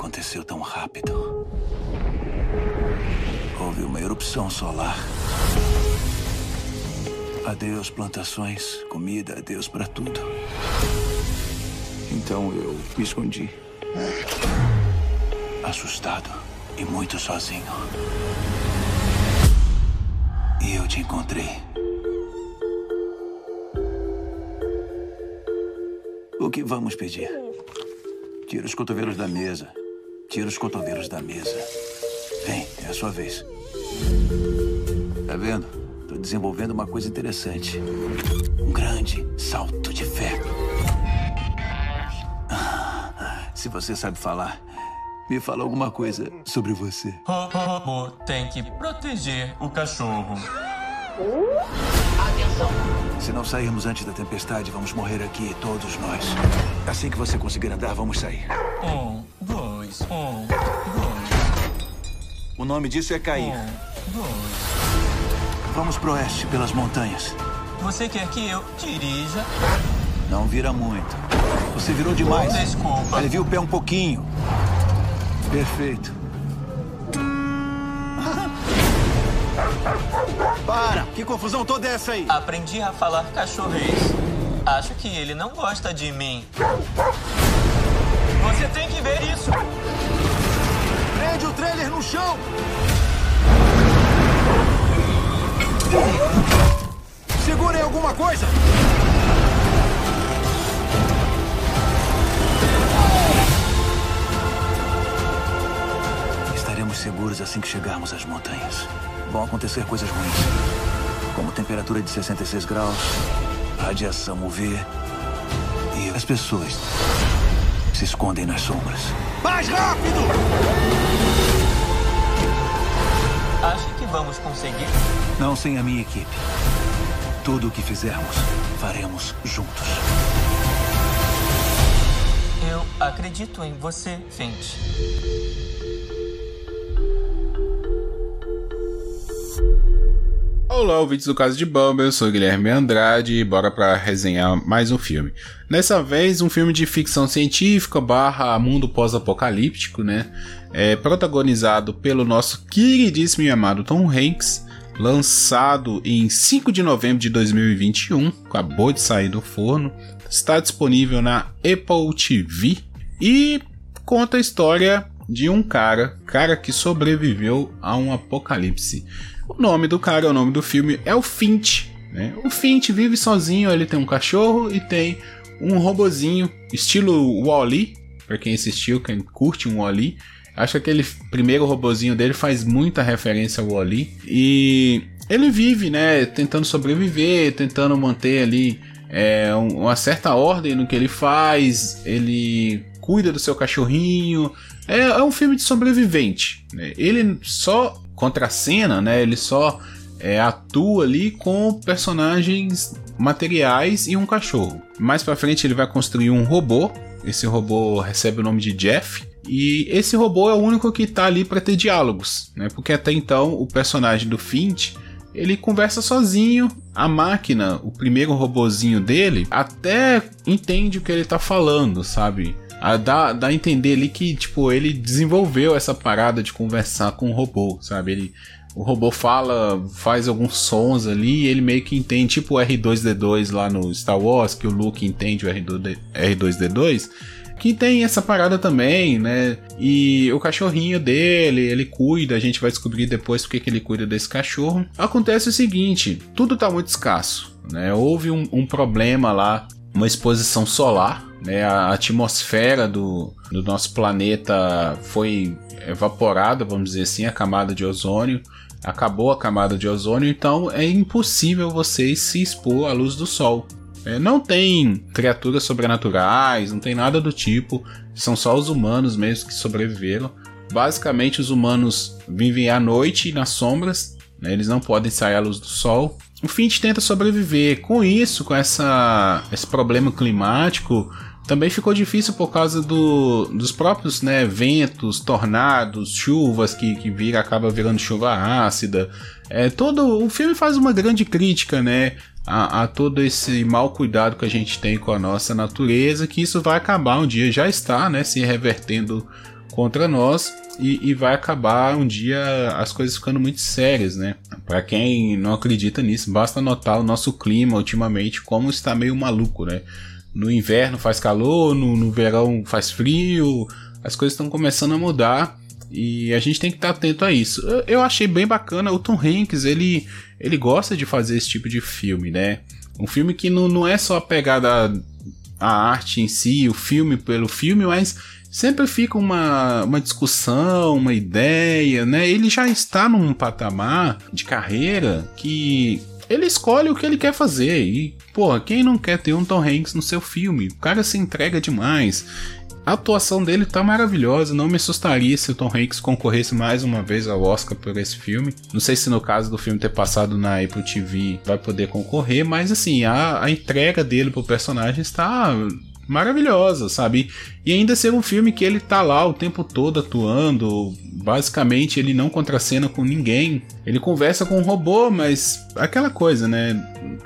aconteceu tão rápido. Houve uma erupção solar. Adeus plantações, comida, adeus para tudo. Então eu me escondi. Assustado e muito sozinho. E eu te encontrei. O que vamos pedir? Tira os cotovelos da mesa. Tira os cotovelos da mesa. Vem, é a sua vez. Tá vendo? Tô desenvolvendo uma coisa interessante. Um grande salto de fé. Ah, se você sabe falar, me fala alguma coisa sobre você. O robô tem que proteger o cachorro. Se não sairmos antes da tempestade, vamos morrer aqui, todos nós. Assim que você conseguir andar, vamos sair. Um, dois, um, dois, O nome disso é cair. um, dois. Vamos pro oeste, pelas montanhas. Você quer que eu dirija? Não vira muito. Você virou demais. Desculpa. Alivia o pé um pouquinho. Perfeito. Para! Que confusão toda é essa aí? Aprendi a falar cachorrês. Acho que ele não gosta de mim. Você tem chão! Segurem alguma coisa! Estaremos seguros assim que chegarmos às montanhas. Vão acontecer coisas ruins, como temperatura de 66 graus, radiação UV e as pessoas se escondem nas sombras. Mais rápido! Vamos conseguir? Não sem a minha equipe. Tudo o que fizermos, faremos juntos. Eu acredito em você, Fint. Olá, ouvintes do Caso de Bamba, eu sou Guilherme Andrade e bora pra resenhar mais um filme. Dessa vez, um filme de ficção científica barra mundo pós-apocalíptico, né? É protagonizado pelo nosso queridíssimo e amado Tom Hanks, lançado em 5 de novembro de 2021, acabou de sair do forno, está disponível na Apple TV e conta a história de um cara, cara que sobreviveu a um apocalipse. O nome do cara, o nome do filme é o Fint. Né? O Fint vive sozinho, ele tem um cachorro e tem um robozinho, estilo Wall-E, para quem assistiu, quem curte um Wall-E. Acho que aquele primeiro robozinho dele faz muita referência ao Wall-E. E ele vive, né, tentando sobreviver, tentando manter ali é, um- uma certa ordem no que ele faz. Ele cuida do seu cachorrinho. É, é um filme de sobrevivente. né? Ele só contracena, né? Ele só é, atua ali com personagens materiais e um cachorro. Mais pra frente ele vai construir um robô. Esse robô recebe o nome de Jeff. E esse robô é o único que tá ali para ter diálogos, né? Porque até então o personagem do Fint ele conversa sozinho. A máquina, o primeiro robozinho dele, até entende o que ele tá falando, sabe? A, dá, dá a entender ali que, tipo, ele desenvolveu essa parada de conversar com o robô, sabe? Ele, o robô fala, faz alguns sons ali e ele meio que entende, tipo o R2D2 lá no Star Wars, que o Luke entende o R2D, R2D2 que tem essa parada também, né? E o cachorrinho dele, ele cuida, a gente vai descobrir depois porque que ele cuida desse cachorro. Acontece o seguinte: tudo tá muito escasso, né? Houve um, um problema lá, uma exposição solar, né? A atmosfera do, do nosso planeta foi evaporada, vamos dizer assim, a camada de ozônio. Acabou a camada de ozônio, então é impossível vocês se expor à luz do sol. É, não tem criaturas sobrenaturais, não tem nada do tipo. São só os humanos mesmo que sobreviveram. Basicamente, os humanos vivem à noite e nas sombras. né, Eles não podem sair à luz do sol. O Fint tenta sobreviver. Com isso, com essa, esse problema climático, também ficou difícil por causa do, dos próprios né, ventos, tornados, chuvas que, que vira, acaba virando chuva ácida. É, todo o filme faz uma grande crítica, né? A, a, todo esse mau cuidado que a gente tem com a nossa natureza, que isso vai acabar um dia, já está, né, se revertendo contra nós e, e, vai acabar um dia as coisas ficando muito sérias, né? Para quem não acredita nisso, basta notar o nosso clima ultimamente como está meio maluco, né? No inverno faz calor, no, no verão faz frio, as coisas estão começando a mudar e a gente tem que estar atento a isso. Eu, eu, achei bem bacana o Tom Hanks, ele, ele gosta de fazer esse tipo de filme, né? Um filme que não, não é só a pegada a arte em si, o filme pelo filme, mas sempre fica uma, uma discussão, uma ideia, né? Ele já está num patamar de carreira que ele escolhe o que ele quer fazer. E, porra, quem não quer ter um Tom Hanks no seu filme? O cara se entrega demais. A atuação dele tá maravilhosa, não me assustaria se o Tom Hanks concorresse mais uma vez ao Oscar por esse filme. Não sei se no caso do filme ter passado na Apple TV vai poder concorrer, mas assim, a, a entrega dele pro personagem está maravilhosa, sabe? E ainda ser um filme que ele tá lá o tempo todo atuando, basicamente ele não contracena com ninguém. Ele conversa com um robô, mas aquela coisa, né?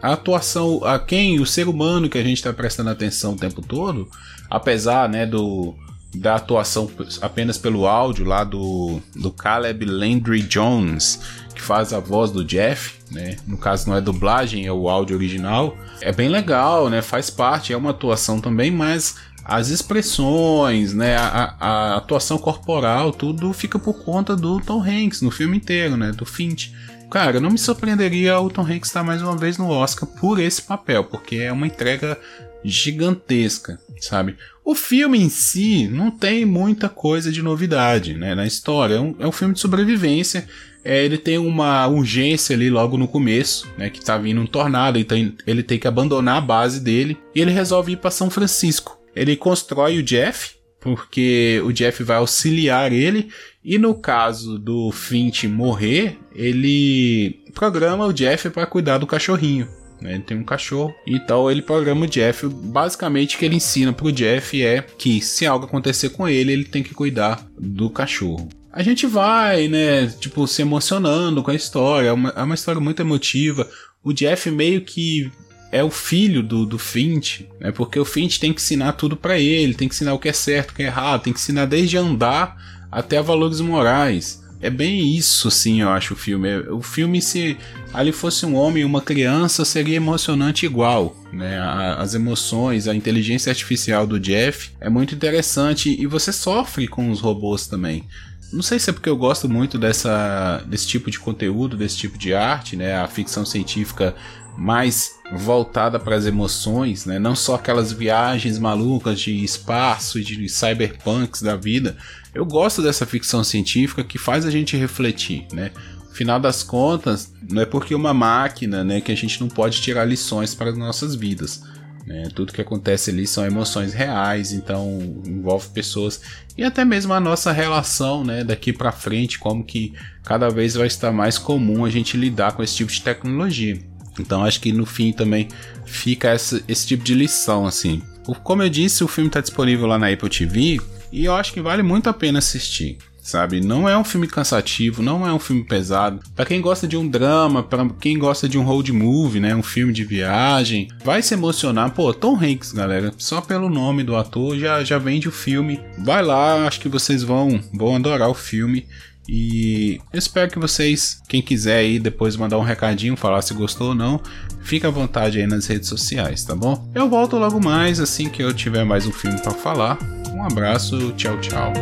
A atuação, a quem, o ser humano que a gente tá prestando atenção o tempo todo, apesar, né, do da atuação apenas pelo áudio lá do, do Caleb Landry Jones, que faz a voz do Jeff, né? No caso não é dublagem, é o áudio original. É bem legal, né? Faz parte, é uma atuação também, mas as expressões, né, a, a, atuação corporal, tudo fica por conta do Tom Hanks no filme inteiro, né, do Finch. Cara, não me surpreenderia o Tom Hanks estar mais uma vez no Oscar por esse papel, porque é uma entrega gigantesca, sabe? O filme em si não tem muita coisa de novidade né, na história. É um, é um filme de sobrevivência. É, ele tem uma urgência ali logo no começo, né? Que tá vindo um tornado, então ele tem que abandonar a base dele. E ele resolve ir para São Francisco. Ele constrói o Jeff, porque o Jeff vai auxiliar ele. E no caso do Finch morrer, ele programa o Jeff para cuidar do cachorrinho. Né? Ele tem um cachorro. Então ele programa o Jeff. Basicamente, o que ele ensina pro Jeff é que se algo acontecer com ele, ele tem que cuidar do cachorro. A gente vai, né, tipo, se emocionando com a história. É uma, é uma história muito emotiva. O Jeff meio que é o filho do, do Finch, né? Porque o Finch tem que ensinar tudo para ele, tem que ensinar o que é certo, o que é errado, tem que ensinar desde andar até valores morais é bem isso, sim, eu acho o filme. O filme, se ali fosse um homem e uma criança, seria emocionante igual. Né? As emoções, a inteligência artificial do Jeff é muito interessante e você sofre com os robôs também. Não sei se é porque eu gosto muito dessa, desse tipo de conteúdo, desse tipo de arte, né? A ficção científica mais voltada para as emoções, né? Não só aquelas viagens malucas de espaço e de cyberpunks da vida, eu gosto dessa ficção científica que faz a gente refletir, né? Final das contas, não é porque uma máquina, né, que a gente não pode tirar lições para as nossas vidas. Né? Tudo que acontece ali são emoções reais, então envolve pessoas e até mesmo a nossa relação, né, daqui para frente, como que cada vez vai estar mais comum a gente lidar com esse tipo de tecnologia. Então acho que no fim também fica essa, esse tipo de lição assim. Como eu disse, o filme está disponível lá na Apple TV e eu acho que vale muito a pena assistir. Sabe, não é um filme cansativo, não é um filme pesado. Para quem gosta de um drama, para quem gosta de um road movie, né, um filme de viagem, vai se emocionar. Pô, Tom Hanks, galera, só pelo nome do ator já já vende o filme. Vai lá, acho que vocês vão vão adorar o filme. E eu espero que vocês, quem quiser aí depois mandar um recadinho, falar se gostou ou não, fica à vontade aí nas redes sociais, tá bom? Eu volto logo mais assim que eu tiver mais um filme para falar. Um abraço, tchau, tchau.